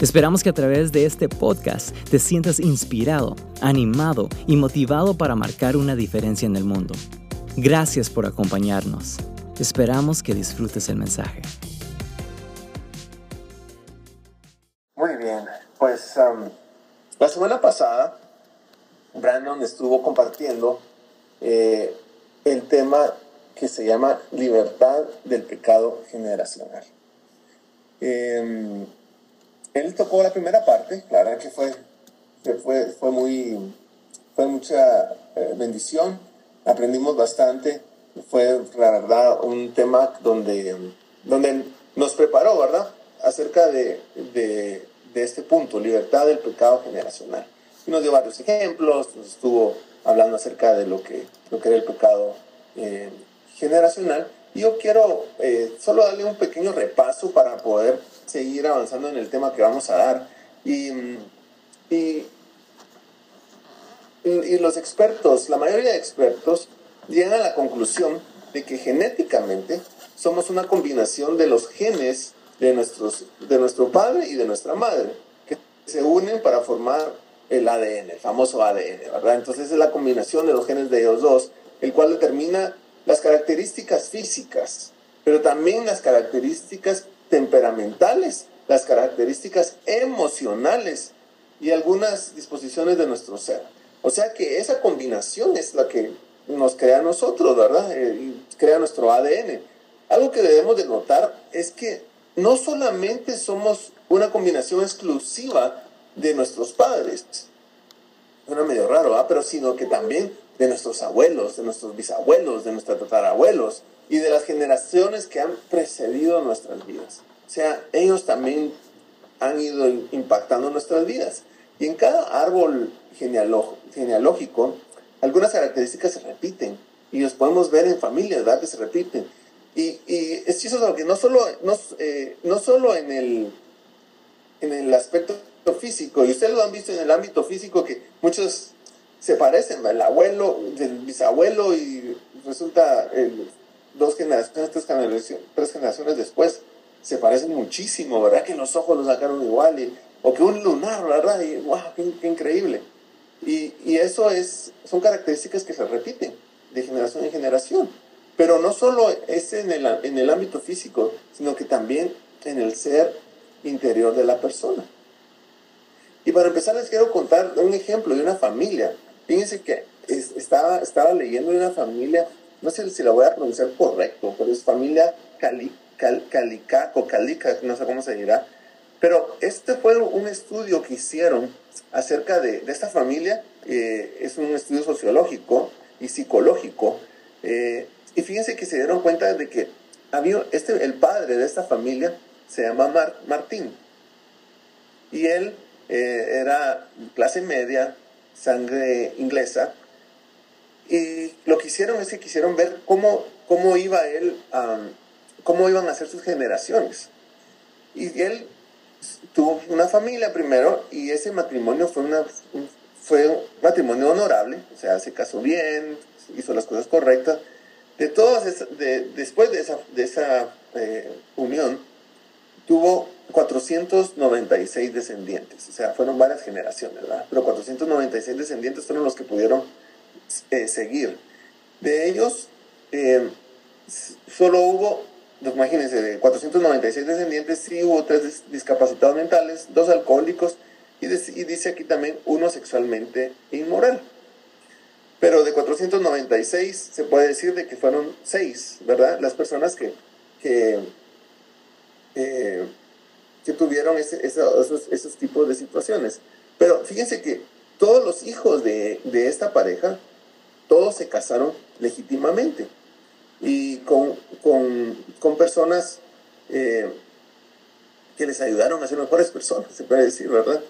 Esperamos que a través de este podcast te sientas inspirado, animado y motivado para marcar una diferencia en el mundo. Gracias por acompañarnos. Esperamos que disfrutes el mensaje. Muy bien, pues um, la semana pasada Brandon estuvo compartiendo eh, el tema que se llama libertad del pecado generacional. Em, él tocó la primera parte, la verdad que fue, fue, fue muy, fue mucha eh, bendición, aprendimos bastante, fue la verdad un tema donde, donde nos preparó, ¿verdad? Acerca de, de, de este punto, libertad del pecado generacional. Y nos dio varios ejemplos, nos estuvo hablando acerca de lo que, lo que era el pecado eh, generacional. Y yo quiero eh, solo darle un pequeño repaso para poder seguir avanzando en el tema que vamos a dar. Y, y, los expertos, la mayoría de expertos, llegan a la conclusión de que genéticamente somos una combinación de los genes de, nuestros, de nuestro padre y de nuestra madre, que se unen para formar el ADN, el famoso ADN, ¿verdad? Entonces es la combinación de los genes de ellos dos, el cual determina las características físicas, pero también las características temperamentales, las características emocionales y algunas disposiciones de nuestro ser. O sea que esa combinación es la que nos crea a nosotros, ¿verdad? Eh, crea nuestro ADN. Algo que debemos de notar es que no solamente somos una combinación exclusiva de nuestros padres, suena medio raro, ¿verdad? pero sino que también de nuestros abuelos, de nuestros bisabuelos, de nuestros tatarabuelos, y de las generaciones que han precedido nuestras vidas. O sea, ellos también han ido impactando nuestras vidas. Y en cada árbol genealógico, algunas características se repiten. Y los podemos ver en familias, ¿verdad? Que se repiten. Y, y es chistoso que no solo, no, eh, no solo en, el, en el aspecto físico, y ustedes lo han visto en el ámbito físico, que muchos se parecen, el abuelo, el bisabuelo, y resulta el dos generaciones, tres generaciones, después, se parecen muchísimo, ¿verdad? Que los ojos los sacaron igual, o que un lunar, ¿verdad? Y wow, qué, increíble. Y, y, eso es, son características que se repiten de generación en generación. Pero no solo es en el, en el ámbito físico, sino que también en el ser interior de la persona. Y para empezar les quiero contar un ejemplo de una familia. Fíjense que estaba, estaba leyendo de una familia no sé si la voy a pronunciar correcto, pero es familia Cali, Calicaco, Calica, no sé cómo se dirá. Pero este fue un estudio que hicieron acerca de, de esta familia, eh, es un estudio sociológico y psicológico, eh, y fíjense que se dieron cuenta de que había este, el padre de esta familia se llama Martín, y él eh, era clase media, sangre inglesa, y lo que hicieron es que quisieron ver cómo, cómo iba él, cómo iban a ser sus generaciones. Y él tuvo una familia primero y ese matrimonio fue, una, fue un matrimonio honorable, o sea, se casó bien, hizo las cosas correctas. De todas, de, después de esa, de esa eh, unión, tuvo 496 descendientes, o sea, fueron varias generaciones, ¿verdad? Pero 496 descendientes fueron los que pudieron eh, seguir. De ellos, eh, solo hubo, imagínense, de 496 descendientes, sí hubo tres discapacitados mentales, dos alcohólicos y, dice aquí también uno sexualmente inmoral. Pero de 496 se puede decir de que fueron seis, ¿verdad? Las personas que, que, eh, que tuvieron ese, esos, esos tipos de situaciones. Pero fíjense que todos los hijos de, de esta pareja todos se casaron legítimamente y con, personas eh, que les ayudaron a ser mejores personas, se puede decir, ¿verdad?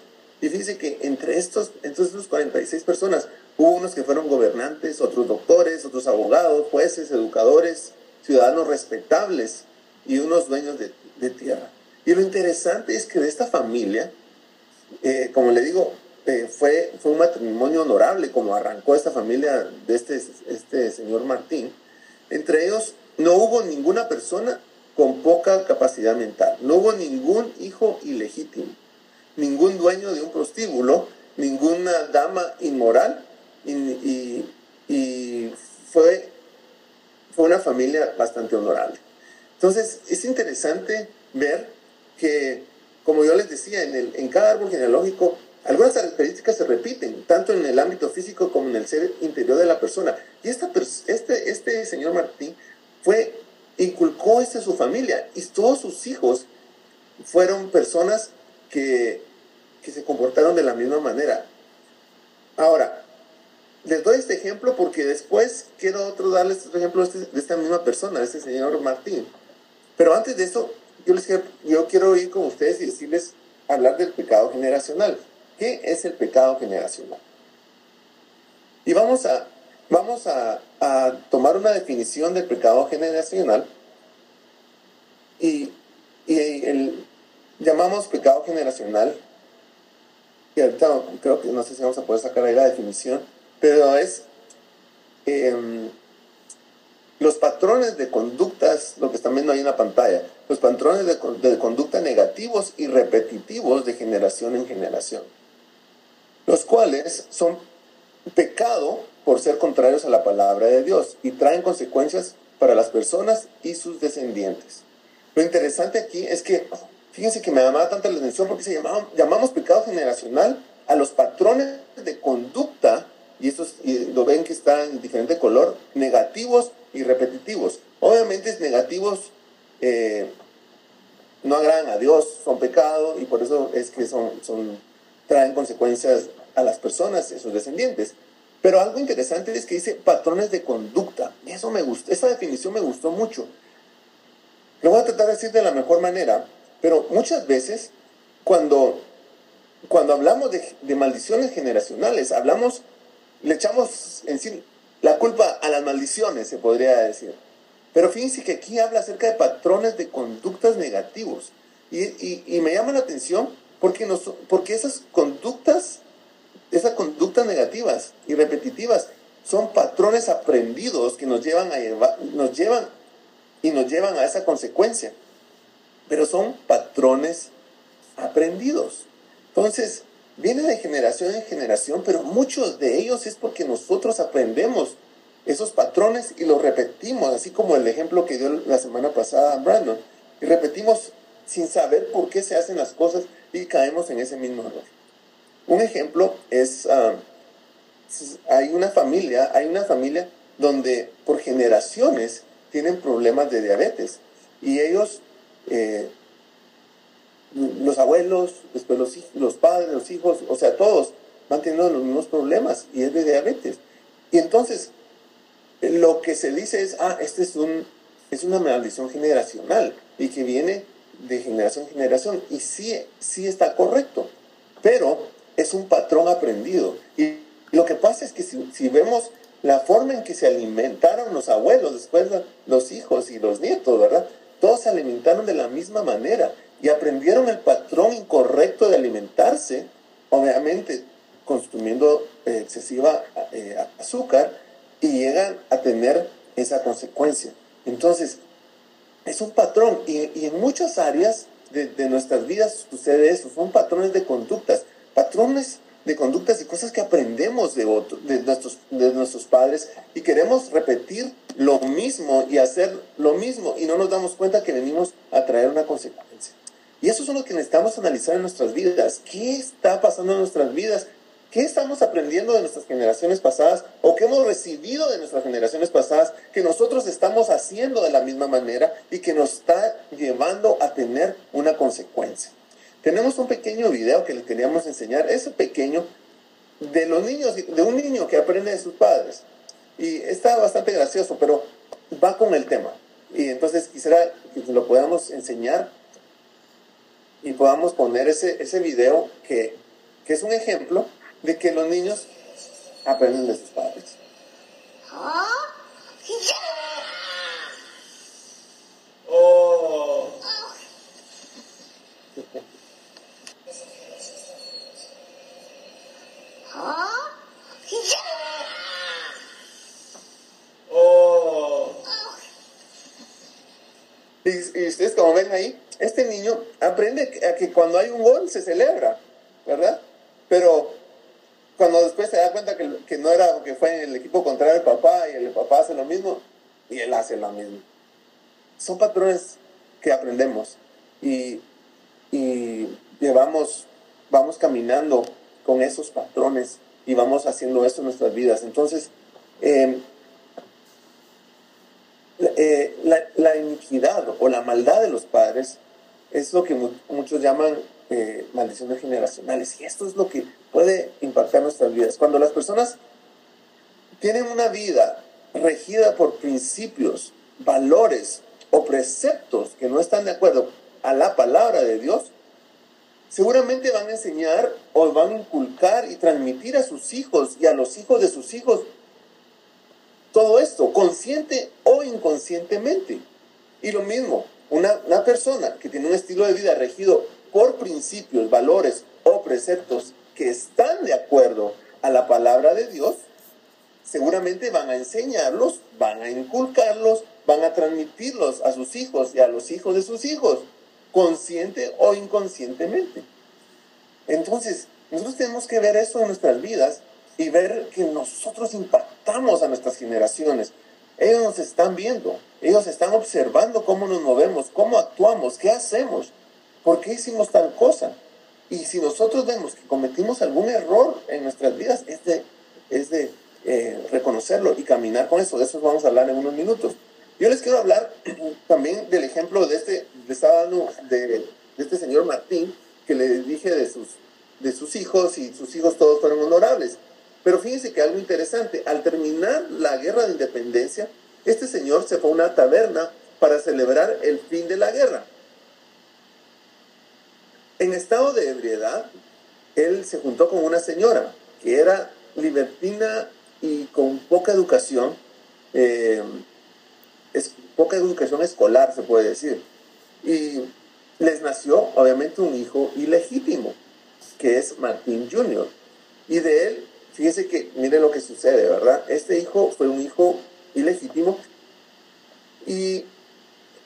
Y fíjense que entre estos, entre estos 46 personas, Hubo unos que fueron gobernantes, otros doctores, otros abogados, jueces, educadores, ciudadanos respetables y unos dueños de, tierra. Y lo interesante es que de esta familia, eh, como le digo, eh, fue, fue un matrimonio honorable, como arrancó esta familia de este, este señor Martín. Entre ellos no hubo ninguna persona con poca capacidad mental, no hubo ningún hijo ilegítimo, ningún dueño de un prostíbulo, ninguna dama inmoral y, fue, fue una familia bastante honorable. Entonces es interesante ver que, como yo les decía, en, el, en cada árbol genealógico algunas características se repiten, tanto en el ámbito físico como en el ser interior de la persona. Y esta, este, este señor Martín fue, inculcó esto en su familia y todos sus hijos fueron personas que, que se comportaron de la misma manera. Ahora, les doy este ejemplo porque después quiero otro darles otro ejemplo de, este, esta misma persona, de este señor Martín. Pero antes de eso, yo, les, yo quiero ir con ustedes y decirles, hablar del pecado generacional. ¿Qué es el pecado generacional? Y vamos a, vamos a, tomar una definición del pecado generacional y, el, llamamos pecado generacional, y ahorita creo que no sé si vamos a poder sacar ahí la definición, pero es em, los patrones de conductas, lo que están viendo ahí en la pantalla, los patrones de, conducta negativos y repetitivos de generación en generación los cuales son pecado por ser contrarios a la palabra de Dios y traen consecuencias para las personas y sus descendientes. Lo interesante aquí es que, fíjense que me llamaba tanta la atención porque se llamaba, llamamos pecado generacional a los patrones de conducta, y, estos, lo ven que están en diferente color, negativos y repetitivos. Obviamente negativos eh, no agradan a Dios, son pecado y por eso es que son, traen consecuencias a las personas a sus descendientes. Pero algo interesante es que dice patrones de conducta. Eso me esa definición me gustó mucho. Lo voy a tratar de decir de la mejor manera, pero muchas veces cuando, cuando hablamos de, de maldiciones generacionales, hablamos, le echamos en sí la culpa a las maldiciones, se podría decir. Pero fíjense que aquí habla acerca de patrones de conductas negativos. Y, y, y me llama la atención porque, nos, porque esas conductas, esas conductas negativas y repetitivas son patrones aprendidos que nos llevan, a nos llevan y nos llevan a esa consecuencia. Pero son patrones aprendidos. Entonces, viene de generación en generación, pero muchos de ellos es porque nosotros aprendemos esos patrones y los repetimos, así como el ejemplo que dio la semana pasada Brandon. Y repetimos sin saber por qué se hacen las cosas y caemos en ese mismo error. Un ejemplo es, ah, hay una familia, hay una familia donde por generaciones tienen problemas de diabetes y ellos, eh, los abuelos, después los, los padres, los hijos, o sea, todos van teniendo los mismos problemas y es de diabetes. Y entonces, lo que se dice es, ah, este es, un, es una maldición generacional y que viene de generación en generación. Y sí, sí está correcto, pero es un patrón aprendido. Y lo que pasa es que si, vemos la forma en que se alimentaron los abuelos, después los hijos y los nietos, ¿verdad? Todos se alimentaron de la misma manera y aprendieron el patrón incorrecto de alimentarse, obviamente consumiendo eh, excesiva eh, azúcar y llegan a tener esa consecuencia. Entonces, es un patrón y, en muchas áreas de, nuestras vidas sucede eso, son patrones de conductas, patrones de conductas y cosas que aprendemos de, de, nuestros, de nuestros padres y queremos repetir lo mismo y hacer lo mismo y no nos damos cuenta que venimos a traer una consecuencia. Y eso es lo que necesitamos analizar en nuestras vidas. ¿Qué está pasando en nuestras vidas ¿Qué estamos aprendiendo de nuestras generaciones pasadas o qué hemos recibido de nuestras generaciones pasadas que nosotros estamos haciendo de la misma manera y que nos está llevando a tener una consecuencia? Tenemos un pequeño video que les queríamos enseñar, ese pequeño, de los niños, de un niño que aprende de sus padres. Y está bastante gracioso, pero va con el tema. Y entonces quisiera que lo podamos enseñar y podamos poner ese, ese video que, que es un ejemplo de que los niños aprenden de sus padres. Oh. Oh. Y, y ustedes como ven ahí, este niño aprende a que cuando hay un gol se celebra, ¿verdad? Pero cuando después se da cuenta que, que no era, que fue en el equipo contrario del papá y el papá hace lo mismo y él hace lo mismo. Son patrones que aprendemos y, y llevamos, vamos caminando con esos patrones y vamos haciendo esto en nuestras vidas. Entonces, em, eh, la, la, iniquidad o la maldad de los padres es lo que muchos llaman eh, maldiciones generacionales. Y esto es lo que puede impactar nuestras vidas. Cuando las personas tienen una vida regida por principios, valores o preceptos que no están de acuerdo a la palabra de Dios, seguramente van a enseñar o van a inculcar y transmitir a sus hijos y a los hijos de sus hijos todo esto, consciente o inconscientemente. Y lo mismo, una, una persona que tiene un estilo de vida regido por principios, valores o preceptos que están de acuerdo a la palabra de Dios, seguramente van a enseñarlos, van a inculcarlos, van a transmitirlos a sus hijos y a los hijos de sus hijos, consciente o inconscientemente. Entonces, nosotros tenemos que ver eso en nuestras vidas y ver que nosotros impactamos a nuestras generaciones. Ellos nos están viendo, ellos están observando cómo nos movemos, cómo actuamos, qué hacemos. ¿Por qué hicimos tal cosa? Y si nosotros vemos que cometimos algún error en nuestras vidas, es de, es de eh, reconocerlo y caminar con eso. De eso vamos a hablar en unos minutos. Yo les quiero hablar también del ejemplo de este, de, este señor Martín, que le dije de sus, de sus hijos y sus hijos todos fueron honorables. Pero fíjense que algo interesante, al terminar la guerra de independencia, este señor se fue a una taberna para celebrar el fin de la guerra. En estado de ebriedad, él se juntó con una señora que era libertina y con poca educación, eh, poca educación escolar se puede decir. Y les nació obviamente un hijo ilegítimo, que es Martín Jr. Y de él, fíjese que, mire lo que sucede, ¿verdad? Este hijo fue un hijo ilegítimo y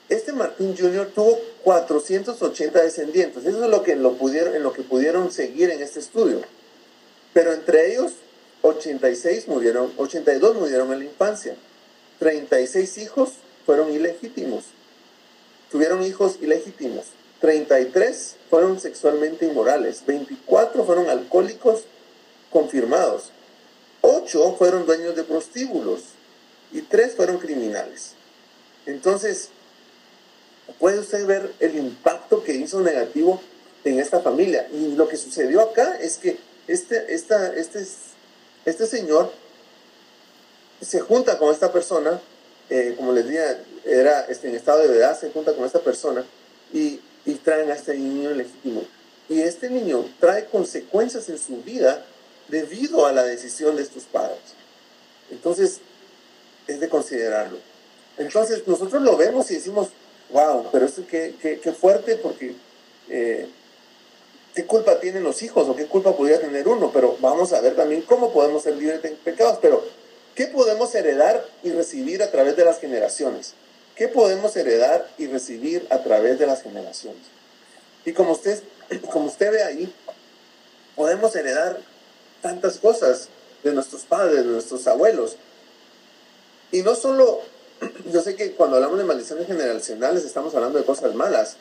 este Martín Jr. tuvo 480 descendientes. Eso es lo que, lo pudieron, en lo que pudieron seguir en este estudio. Pero entre ellos, 86 murieron, 82 murieron en la infancia. 36 hijos fueron ilegítimos. Tuvieron hijos ilegítimos. 33 fueron sexualmente inmorales. 24 fueron alcohólicos confirmados. 8 fueron dueños de prostíbulos. Y 3 fueron criminales. Entonces, puede usted ver el impacto que hizo negativo en esta familia. Y lo que sucedió acá es que este, esta, este, este señor se junta con esta persona, eh, como les dije, era este, en estado de verdad, se junta con esta persona y, y traen a este niño legítimo. Y este niño trae consecuencias en su vida debido a la decisión de estos padres. Entonces, es de considerarlo. Entonces, nosotros lo vemos y decimos, wow, pero esto qué, qué, fuerte porque eh, qué culpa tienen los hijos o qué culpa podría tener uno, pero vamos a ver también cómo podemos ser libres de pecados, pero ¿qué podemos heredar y recibir a través de las generaciones? ¿Qué podemos heredar y recibir a través de las generaciones? Y como usted, como usted ve ahí, podemos heredar tantas cosas de nuestros padres, de nuestros abuelos. Y no solo yo sé que cuando hablamos de maldiciones generacionales estamos hablando de cosas malas,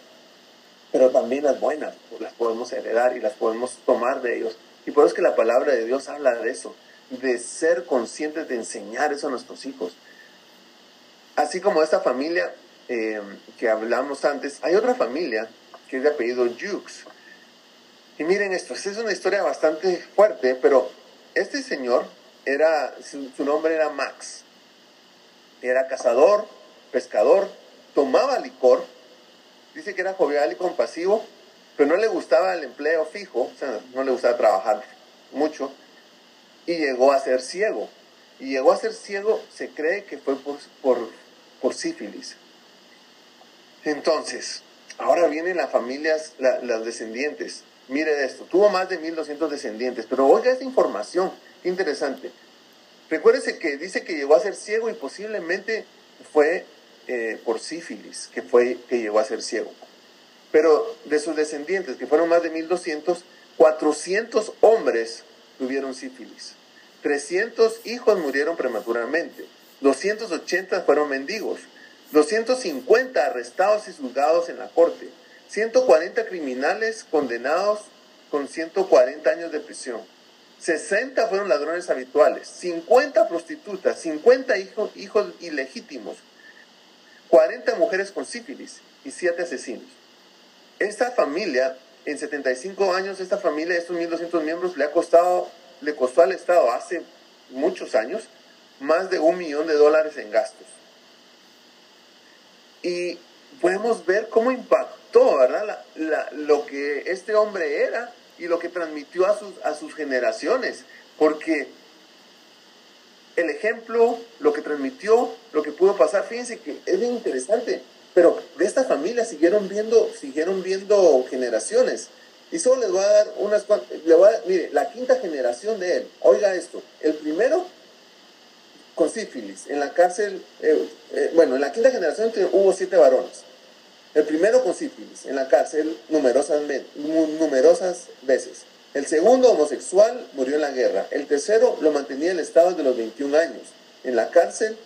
pero también las buenas pues, las podemos heredar y las podemos tomar de ellos. Y por eso es que la palabra de Dios habla de eso, de ser conscientes de enseñar eso a nuestros hijos. Así como esta familia eh, que hablamos antes, hay otra familia que es de apellido Jukes. Y miren esto, es una historia bastante fuerte, pero este señor era, su nombre era Max era cazador, pescador, tomaba licor, dice que era jovial y compasivo, pero no le gustaba el empleo fijo, o sea, no le gustaba trabajar mucho. y llegó a ser ciego. Y llegó a ser ciego, se cree que fue por, por, por sífilis. Entonces, ahora vienen las familias, las descendientes. Mire esto, tuvo más de 1200 descendientes, pero oiga esta información, qué interesante. Recuérdese que dice que llegó a ser ciego y posiblemente fue eh, por sífilis que, fue, que llegó a ser ciego. Pero de sus descendientes, que fueron más de 1200, 400 hombres tuvieron sífilis. 300 hijos murieron prematuramente. 280 fueron mendigos. 250 arrestados y juzgados en la corte. 140 criminales condenados con 140 años de prisión. 60 fueron ladrones habituales, 50 prostitutas, 50 hijos, hijos ilegítimos, 40 mujeres con sífilis y 7 asesinos. Esta familia, en 75 años, esta familia, estos 1.200 miembros, le ha costado, le costó al Estado hace muchos años más de un millón de dólares en gastos. Y podemos ver cómo impactó, ¿verdad? lo que este hombre era y lo que transmitió a sus, a sus generaciones. Porque el ejemplo, lo que transmitió, lo que pudo pasar, fíjense que es bien interesante. Pero de esta familia siguieron viendo, siguieron viendo generaciones. Y solo les voy a dar unas cuantas. mire, la quinta generación de él, oiga esto. El primero con sífilis, en la cárcel, eh, eh, bueno, en la quinta generación hubo siete varones. El primero con sífilis, en la cárcel numerosas, veces. El segundo, homosexual, murió en la guerra. El tercero lo mantenía el Estado desde los 21 años, en la cárcel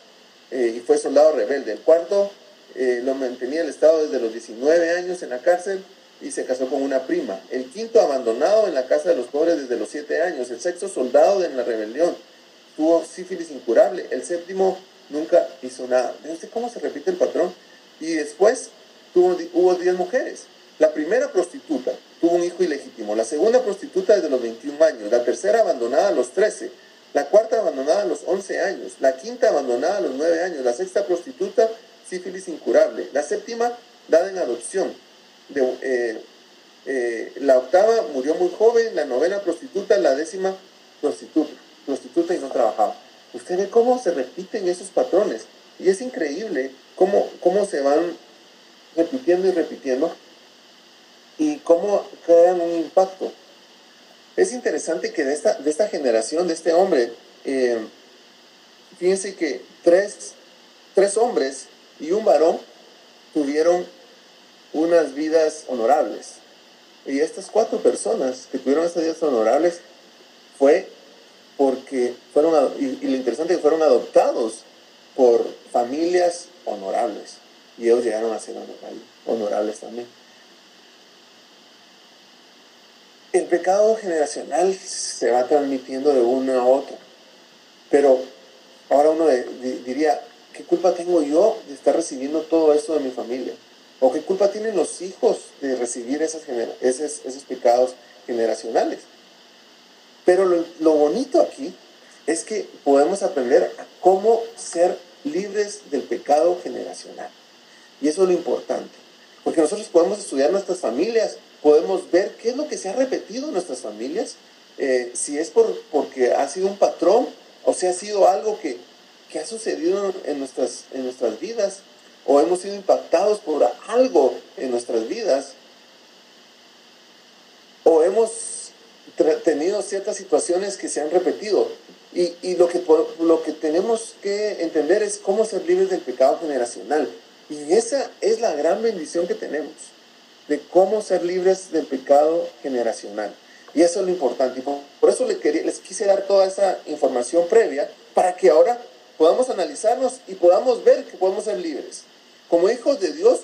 eh, y fue soldado rebelde. El cuarto lo mantenía el Estado desde los 19 años en la cárcel y se casó con una prima. El quinto, abandonado en la casa de los pobres desde los 7 años. El sexto, soldado en la rebelión tuvo sífilis incurable. El séptimo nunca hizo nada. ¿Ve usted cómo se repite el patrón? Y después tuvo, hubo 10 mujeres. La primera prostituta tuvo un hijo ilegítimo. La segunda prostituta desde los 21 años. La tercera abandonada a los 13. La cuarta abandonada a los 11 años. La quinta abandonada a los 9 años. La sexta prostituta, sífilis incurable. La séptima dada en adopción. Eh, eh, la octava murió muy joven. La novena prostituta. La décima prostituta prostituta y no trabajaba. Usted ve cómo se repiten esos patrones. Y es increíble cómo, cómo se van repitiendo y repitiendo y cómo crean un impacto. Es interesante que de esta, de esta generación, de este hombre, eh, fíjense que tres, tres hombres y un varón tuvieron unas vidas honorables. Y estas cuatro personas que tuvieron estas vidas honorables fue porque fueron, y, lo interesante es que fueron adoptados por familias honorables, y ellos llegaron a ser honorables también. El pecado generacional se va transmitiendo de uno a otro, pero ahora uno diría, ¿qué culpa tengo yo de estar recibiendo todo esto de mi familia? ¿O qué culpa tienen los hijos de recibir esos pecados generacionales? Pero lo, bonito aquí es que podemos aprender a cómo ser libres del pecado generacional. Y eso es lo importante. Porque nosotros podemos estudiar nuestras familias, podemos ver qué es lo que se ha repetido en nuestras familias, eh, si es por, porque ha sido un patrón o si ha sido algo que, que ha sucedido en nuestras, en nuestras vidas o hemos sido impactados por algo en nuestras vidas o hemos tenido ciertas situaciones que se han repetido. Y, y, lo, que, lo que tenemos que entender es cómo ser libres del pecado generacional. Y esa es la gran bendición que tenemos, de cómo ser libres del pecado generacional. Y eso es lo importante. Y por, eso les, les quise dar toda esa información previa para que ahora podamos analizarnos y podamos ver que podemos ser libres. Como hijos de Dios,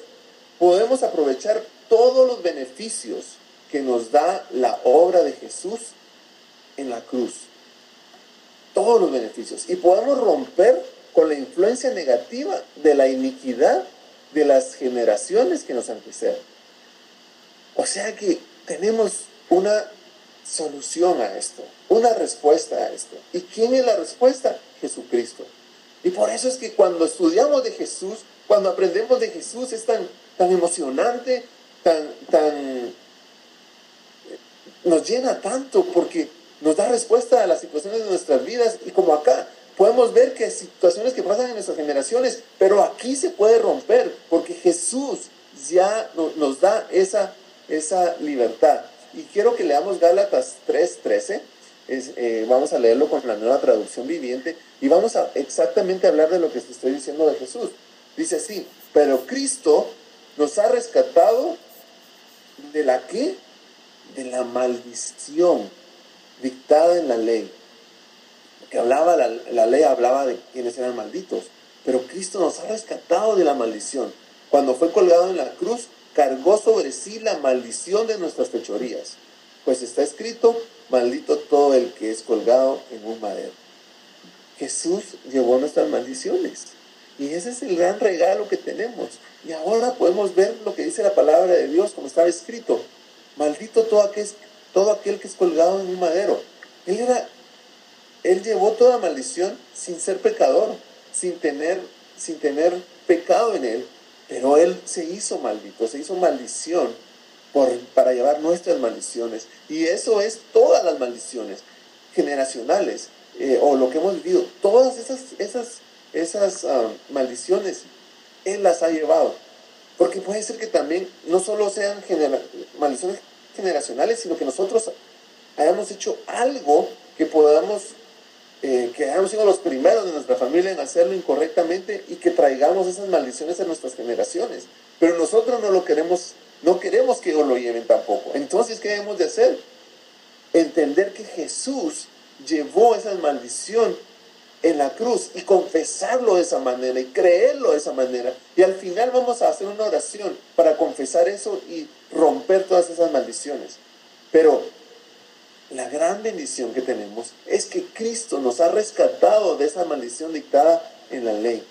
podemos aprovechar todos los beneficios que nos da la obra de Jesús en la cruz. Todos los beneficios. Y podemos romper con la influencia negativa de la iniquidad de las generaciones que nos anteceden. O sea que tenemos una solución a esto, una respuesta a esto. ¿Y quién es la respuesta? Jesucristo. Y por eso es que cuando estudiamos de Jesús, cuando aprendemos de Jesús, es tan, tan emocionante, tan, tan nos llena tanto porque nos da respuesta a las situaciones de nuestras vidas y como acá podemos ver que situaciones que pasan en nuestras generaciones, pero aquí se puede romper porque Jesús ya nos da esa, esa libertad. Y quiero que leamos Gálatas 3:13. Eh, vamos a leerlo con la nueva traducción viviente y vamos a exactamente hablar de lo que estoy diciendo de Jesús. Dice así, pero Cristo nos ha rescatado de la qué? De la maldición dictada en la ley. Que hablaba, la, la ley hablaba de quienes eran malditos. Pero Cristo nos ha rescatado de la maldición. Cuando fue colgado en la cruz, cargó sobre sí la maldición de nuestras fechorías. Pues está escrito, maldito todo el que es colgado en un madero. Jesús llevó nuestras maldiciones. Y ese es el gran regalo que tenemos. Y ahora podemos ver lo que dice la palabra de Dios como estaba escrito. Maldito todo todo aquel que es colgado en un madero. Él era, él llevó toda maldición sin ser pecador, sin tener, sin tener pecado en él, pero él se hizo maldito, se hizo maldición por, para llevar nuestras maldiciones. Y eso es todas las maldiciones generacionales eh, o lo que hemos vivido. Todas esas, esas, esas ah, maldiciones él las ha llevado. Porque puede ser que también no solo sean maldiciones generacionales, sino que nosotros hayamos hecho algo que podamos, eh, que hayamos sido los primeros de nuestra familia en hacerlo incorrectamente y que traigamos esas maldiciones a nuestras generaciones. Pero nosotros no lo queremos, no queremos que ellos lo lleven tampoco. Entonces, ¿qué debemos de hacer? Entender que Jesús llevó esa maldición en la cruz y confesarlo de esa manera y creerlo de esa manera. Y al final vamos a hacer una oración para confesar eso y romper todas esas maldiciones. Pero la gran bendición que tenemos es que Cristo nos ha rescatado de esa maldición dictada en la ley.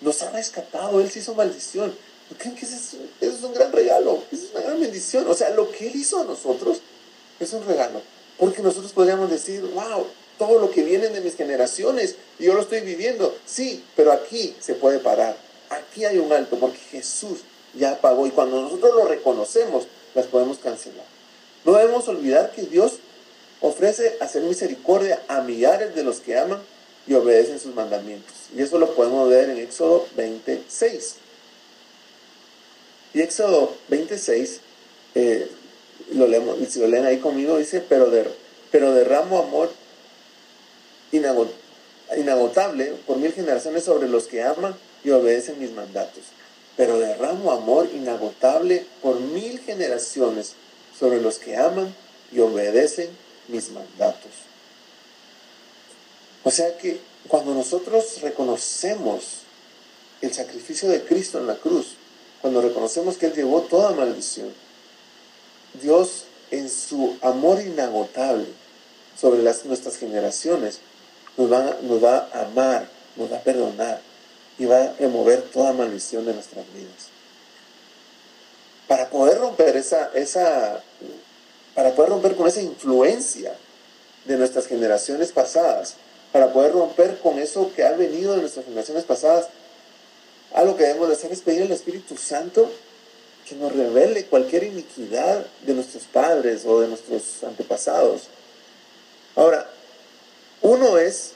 Nos ha rescatado, Él se hizo maldición. ¿Creen que eso es, es un gran regalo? es una gran bendición. O sea, lo que Él hizo a nosotros es un regalo. Porque nosotros podríamos decir, wow, todo lo que viene de mis generaciones y yo lo estoy viviendo. Sí, pero aquí se puede parar. Aquí hay un alto porque Jesús ya pagó y cuando nosotros lo reconocemos, las podemos cancelar. No debemos olvidar que Dios ofrece hacer misericordia a millares de los que aman y obedecen sus mandamientos. Y eso lo podemos ver en Éxodo 26. Y Éxodo 26, eh, lo leemos, si lo leen ahí conmigo, dice, pero, de, pero derramo amor inagotable por mil generaciones sobre los que aman y obedecen mis mandatos. Pero derramo amor inagotable por mil generaciones sobre los que aman y obedecen mis mandatos. O sea que cuando nosotros reconocemos el sacrificio de Cristo en la cruz, cuando reconocemos que Él llevó toda maldición, Dios en su amor inagotable sobre las, nuestras generaciones nos va, nos va a amar, nos va a perdonar y va a remover toda maldición de nuestras vidas. Para poder romper esa, esa, para poder romper con esa influencia de nuestras generaciones pasadas, para poder romper con eso que ha venido de nuestras generaciones pasadas, algo que debemos de hacer es pedir al Espíritu Santo que nos revele cualquier iniquidad de nuestros padres o de nuestros antepasados. Ahora, uno es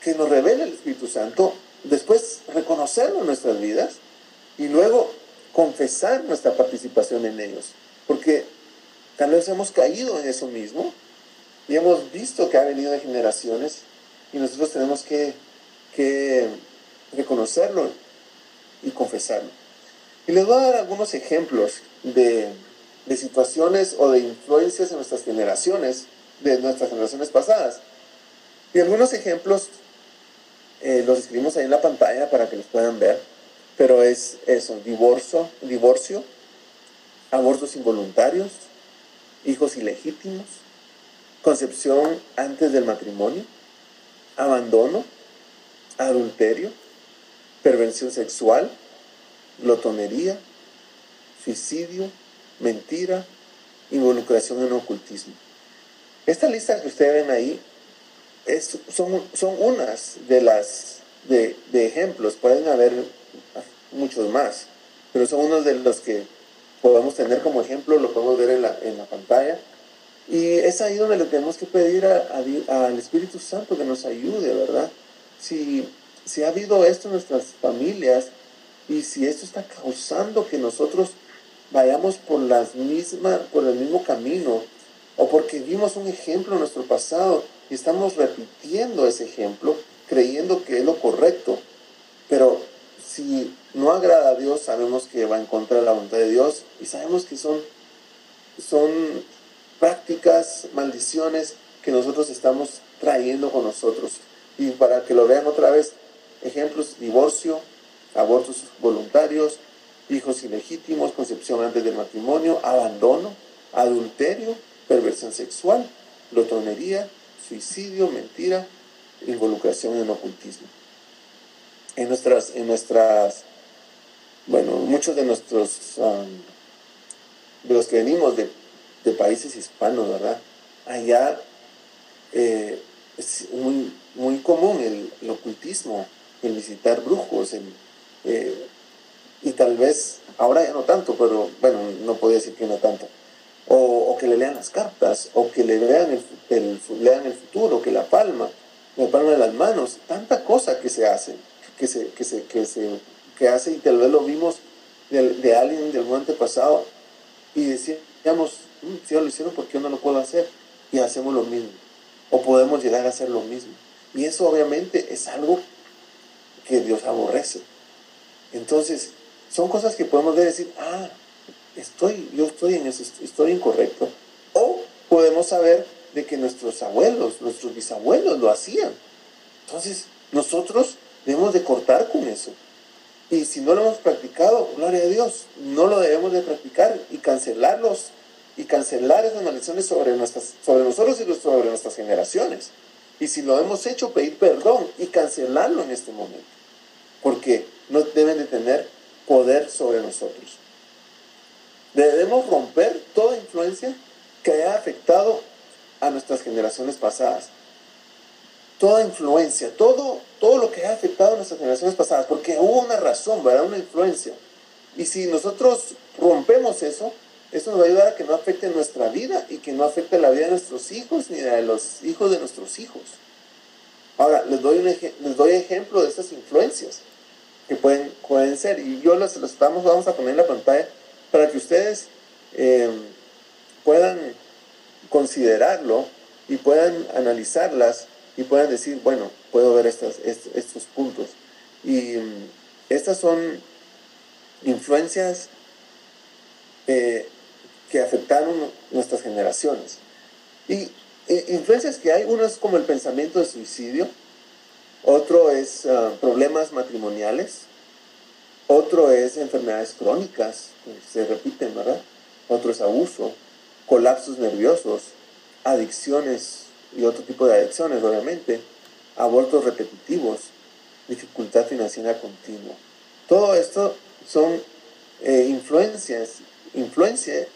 que nos revele el Espíritu Santo, después reconocerlo en nuestras vidas y luego confesar nuestra participación en ellos. Porque tal vez hemos caído en eso mismo y hemos visto que ha venido de generaciones y nosotros tenemos que, reconocerlo y confesarlo. Y les voy a dar algunos ejemplos de, de situaciones o de influencias en nuestras generaciones de nuestras generaciones pasadas. Y algunos ejemplos eh, los escribimos ahí en la pantalla para que los puedan ver, pero es eso, divorcio, divorcio, abortos involuntarios, hijos ilegítimos, concepción antes del matrimonio, abandono, adulterio, perversión sexual, glotonería, suicidio, mentira, involucración en ocultismo. Esta lista que ustedes ven ahí es, son, son unas de las de, ejemplos, pueden haber muchos más, pero son unos de los que podemos tener como ejemplo, lo podemos ver en la, en la pantalla. Y es ahí donde le tenemos que pedir al Espíritu Santo que nos ayude, ¿verdad? Si, si ha habido esto en nuestras familias y si esto está causando que nosotros vayamos por, las mismas, por el mismo camino, o porque vimos un ejemplo en nuestro pasado y estamos repitiendo ese ejemplo, creyendo que es lo correcto, si no agrada a Dios, sabemos que va en contra de la voluntad de Dios y sabemos que son, son prácticas, maldiciones que nosotros estamos trayendo con nosotros. Y para que lo vean otra vez, ejemplos, divorcio, abortos voluntarios, hijos ilegítimos, concepción antes del matrimonio, abandono, adulterio, perversión sexual, glotonería, suicidio, mentira, involucración en ocultismo. En nuestras, en nuestras, bueno, muchos de nuestros, um, de los que venimos de, países hispanos, ¿verdad? Allá eh, es muy, muy común el, ocultismo, el visitar brujos, eh, y tal vez, ahora ya no tanto, pero bueno, no podía decir que no tanto, o, que le lean las cartas, o que le vean el, lean el futuro, que la palma, la palma de las manos, tanta cosa que se hace, que se, que se, que se que hace y tal vez lo vimos de, de alguien del mundo antepasado y decíamos, mm, si lo hicieron, ¿por qué yo no lo puedo hacer? Y hacemos lo mismo, o podemos llegar a hacer lo mismo. Y eso obviamente es algo que Dios aborrece. Entonces, son cosas que podemos ver y decir, ah, estoy, yo estoy en eso, estoy incorrecto. O podemos saber de que nuestros abuelos, nuestros bisabuelos lo hacían. Entonces, nosotros debemos de cortar con eso. Y si no lo hemos practicado, gloria a Dios, no lo debemos de practicar y cancelarlos y cancelar esas maldiciones sobre, nuestras, sobre nosotros y sobre nuestras generaciones. Y si lo hemos hecho, pedir perdón y cancelarlo en este momento. Porque no deben de tener poder sobre nosotros. Debemos romper toda influencia que haya afectado a nuestras generaciones pasadas. Toda influencia, todo, todo lo que haya afectado a nuestras generaciones pasadas, porque hubo una razón, ¿verdad? Una influencia. Y si nosotros rompemos eso, eso nos va a ayudar a que no afecte nuestra vida y que no afecte la vida de nuestros hijos ni de los hijos de nuestros hijos. Ahora, les doy, un les doy ejemplo de estas influencias que pueden, pueden ser. Y yo los, los estamos, vamos a poner en la pantalla para que ustedes eh, puedan considerarlo y puedan analizarlas y puedan decir, bueno, puedo ver estas, estos, puntos. Y mm, estas son influencias eh, que afectaron nuestras generaciones. Y eh, influencias que hay, uno es como el pensamiento de suicidio, otro es ah, problemas matrimoniales, otro es enfermedades crónicas, se repiten, ¿verdad? Otro es abuso, colapsos nerviosos, adicciones y otro tipo de adicciones, obviamente, abortos repetitivos, dificultad financiera continua. Todo esto son eh, influencias, influencia,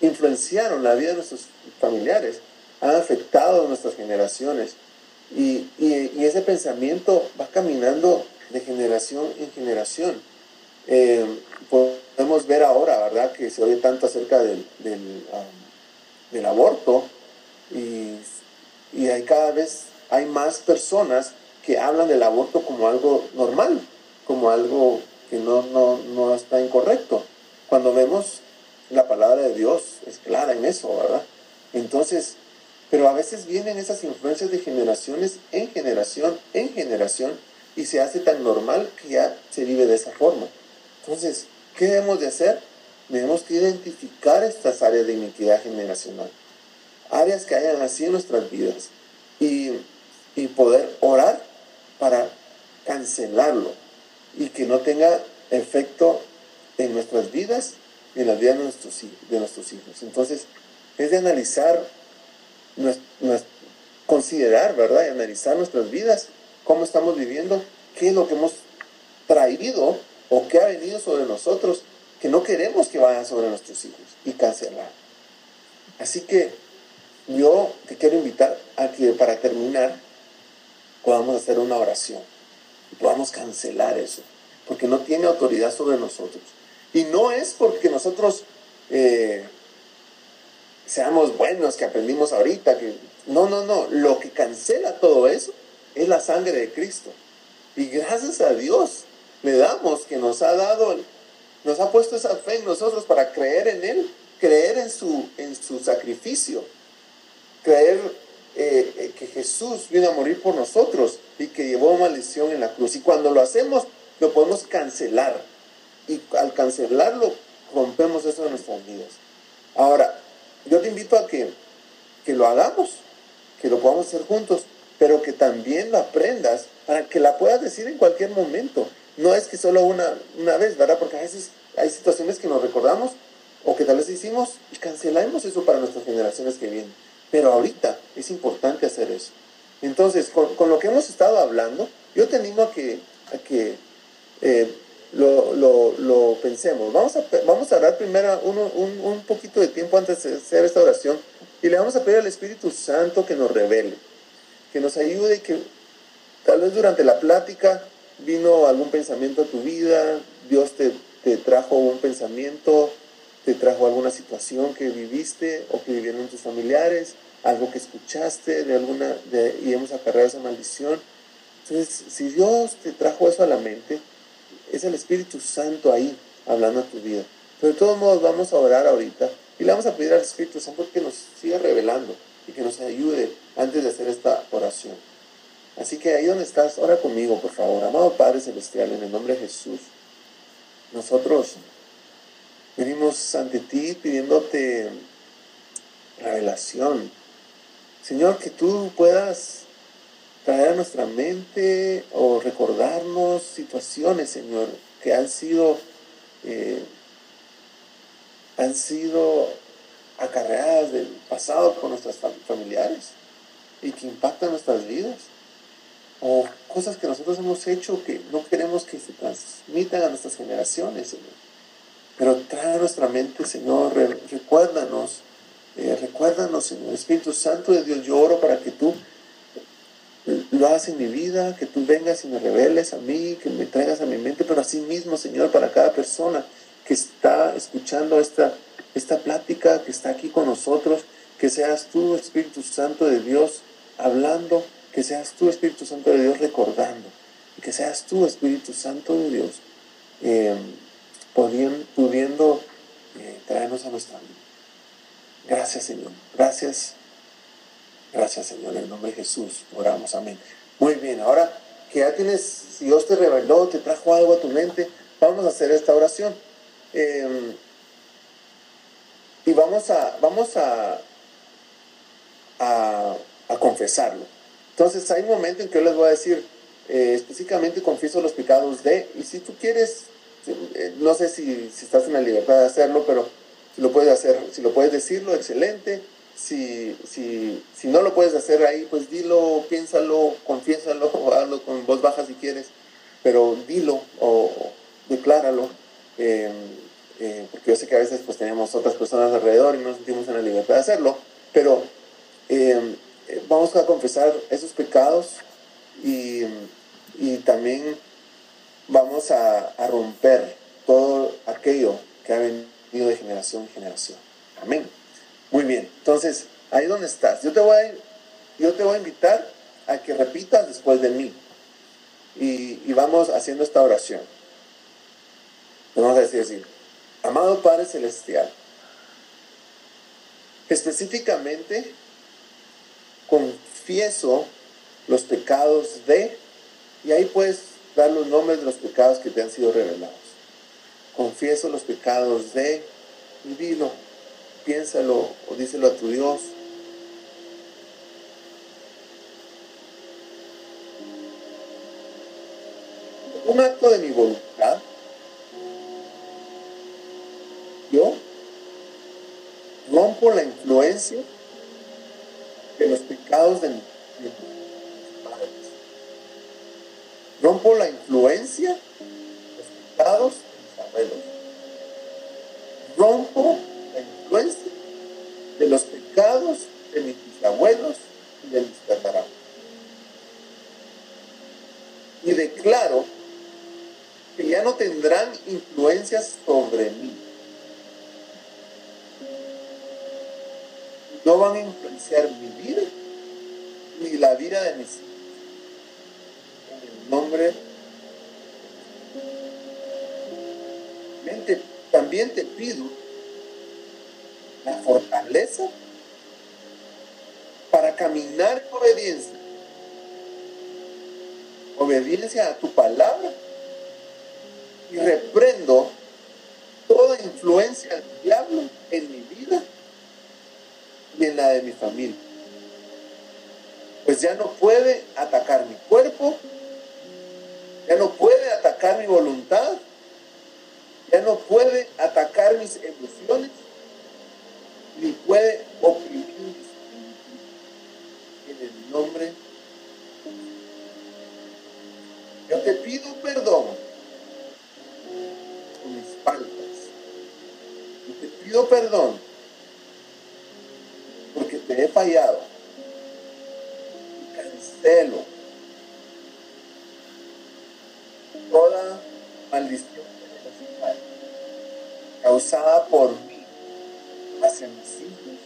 influenciaron la vida de nuestros familiares, han afectado a nuestras generaciones y, ese pensamiento va caminando de generación en generación. Eh, podemos ver ahora, ¿verdad?, que se oye tanto acerca del, del, um, aborto y, y, hay cada vez hay más personas que hablan del aborto como algo normal, como algo que no, no, no está incorrecto. Cuando vemos la palabra de Dios es clara en eso, ¿verdad? Entonces, pero a veces vienen esas influencias de generaciones en generación, en generación, y se hace tan normal que ya se vive de esa forma. Entonces, ¿qué debemos de hacer? Debemos que identificar estas áreas de iniquidad generacional, áreas que hayan así en nuestras vidas y, poder orar para cancelarlo y que no tenga efecto en nuestras vidas y en las vidas de nuestros, de nuestros hijos. Entonces, es de analizar, considerar, ¿verdad? Y analizar nuestras vidas, cómo estamos viviendo, qué es lo que hemos traído o que ha venido sobre nosotros que no queremos que vayan sobre nuestros hijos y cancelar. Así que yo te quiero invitar a que para terminar podamos hacer una oración y podamos cancelar eso, porque no tiene autoridad sobre nosotros. Y no es porque nosotros eh, seamos buenos, que aprendimos ahorita, que no, no, no, lo que cancela todo eso es la sangre de Cristo. Y gracias a Dios le damos que nos ha dado, nos ha puesto esa fe en nosotros para creer en Él, creer en su, en su sacrificio, creer eh, eh, que Jesús vino a morir por nosotros y que llevó maldición en la cruz. Y cuando lo hacemos, lo podemos cancelar. Y al cancelarlo, rompemos eso de nuestras vidas. Ahora, yo te invito a que, que lo hagamos, que lo podamos hacer juntos, pero que también lo aprendas para que la puedas decir en cualquier momento. No es que solo una, una vez, ¿verdad? Porque a veces hay situaciones que nos recordamos o que tal vez hicimos y cancelamos eso para nuestras generaciones que vienen. Pero ahorita es importante hacer eso. Entonces, con, lo que hemos estado hablando, yo te animo a que, a que eh, lo, lo, pensemos. Vamos a, vamos a dar primero un, un, un, poquito de tiempo antes de hacer esta oración y le vamos a pedir al Espíritu Santo que nos revele, que nos ayude, que tal vez durante la plática vino algún pensamiento a tu vida, Dios te, te trajo un pensamiento trajo alguna situación que viviste o que vivieron tus familiares, algo que escuchaste de alguna de, y hemos acarreado esa maldición. Entonces, si Dios te trajo eso a la mente, es el Espíritu Santo ahí hablando a tu vida. Pero de todos modos vamos a orar ahorita y le vamos a pedir al Espíritu Santo que nos siga revelando y que nos ayude antes de hacer esta oración. Así que ahí donde estás, ora conmigo, por favor. Amado Padre Celestial, en el nombre de Jesús, nosotros Venimos ante ti pidiéndote revelación. Señor, que tú puedas traer a nuestra mente o recordarnos situaciones, Señor, que han sido, eh, han sido acarreadas del pasado con nuestros familiares y que impactan nuestras vidas. O cosas que nosotros hemos hecho que no queremos que se transmitan a nuestras generaciones, Señor. Pero trae a nuestra mente, Señor, recuérdanos, eh, recuérdanos, Señor, Espíritu Santo de Dios, yo oro para que tú lo hagas en mi vida, que tú vengas y me reveles a mí, que me traigas a mi mente, pero así mismo, Señor, para cada persona que está escuchando esta, esta plática, que está aquí con nosotros, que seas tú, Espíritu Santo de Dios, hablando, que seas tú, Espíritu Santo de Dios, recordando, que seas tú, Espíritu Santo de Dios, eh, pudiendo, eh, traernos a nuestra vida. Gracias, Señor. Gracias. Gracias, Señor. En el nombre de Jesús oramos. Amén. Muy bien, ahora que ya tienes, Dios te reveló, te trajo algo a tu mente, vamos a hacer esta oración. Em, y vamos a, vamos a, a, confesarlo. Entonces hay un momento en que yo les voy a decir, eh, específicamente confieso los pecados de, y si tú quieres no sé si, estás en la libertad de hacerlo, pero si lo puedes hacer, si lo puedes decirlo, excelente. Si, si, si no lo puedes hacer ahí, pues dilo, piénsalo, confiésalo, hazlo con voz baja si quieres, pero dilo o, decláralo. Em, eh, porque yo sé que a veces pues tenemos otras personas alrededor y no nos sentimos en la libertad de hacerlo, pero em, eh, vamos a confesar esos pecados y, y también vamos a, romper todo aquello que ha venido de generación en generación. Amén. Muy bien. Entonces, ahí donde estás, yo te voy a, yo te voy a invitar a que repitas después de mí. Y, vamos haciendo esta oración. Vamos a decir así, amado Padre Celestial, específicamente confieso los pecados de, y ahí puedes los nombres de los pecados que te han sido revelados. Confieso los pecados de, y dilo, piénsalo o díselo a tu Dios. Un acto de mi voluntad, yo rompo la influencia de los pecados de mi Rompo la influencia, los pecados de mis abuelos. Rompo la influencia de los pecados de mis bisabuelos y de mis tatarabuelos. Y declaro que ya no tendrán influencias sobre mí. no van a influenciar mi vida ni la vida de mis hijos. El nombre también te pido la fortaleza para caminar en obediencia. Obediencia a tu palabra. Y reprendo toda influencia del diablo en mi vida y en la de mi familia. Pues ya no puede atacar mi cuerpo, ya no puede atacar mi voluntad, ya no puede atacar mis emociones, ni puede oprimir mis en el nombre. Yo te pido perdón por mis faltas. Yo te pido perdón hacia mis hijos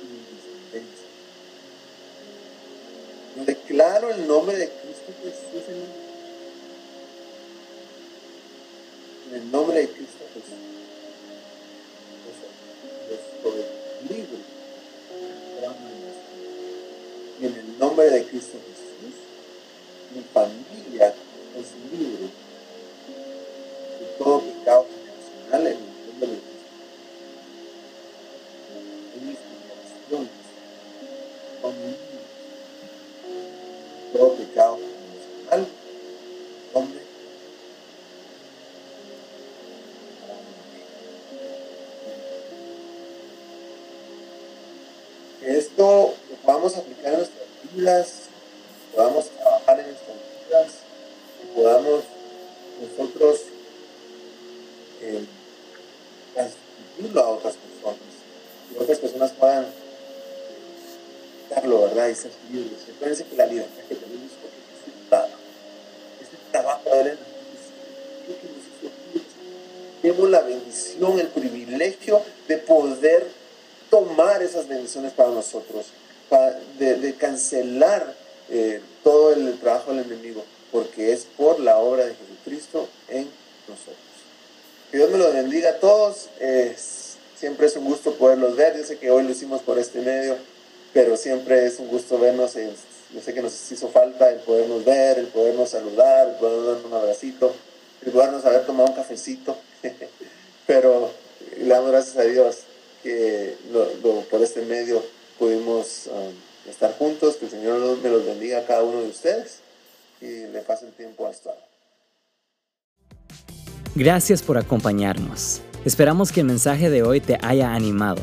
y mi descendencia. Yo declaro el nombre de Cristo Jesús en, en el nombre de Cristo Jesús. Estoy libre y en el nombre de Cristo Jesús, mi familia es libre tenemos la bendición, el privilegio de poder tomar esas bendiciones para nosotros, de, cancelar eh, todo el trabajo del enemigo, porque es por la obra de Jesucristo en nosotros. Que Dios me lo bendiga a todos. siempre es un gusto poderlos ver. Yo sé que hoy lo hicimos por este medio, pero siempre es un gusto vernos. yo sé que nos hizo falta el podernos ver, el podernos saludar, el podernos dar un abracito, el podernos haber tomado un cafecito. pero le damos gracias a Dios que por este medio pudimos um, estar juntos, que el Señor me los bendiga a cada uno de ustedes y le pasen tiempo a estar. Gracias por acompañarnos. Esperamos que el mensaje de hoy te haya animado.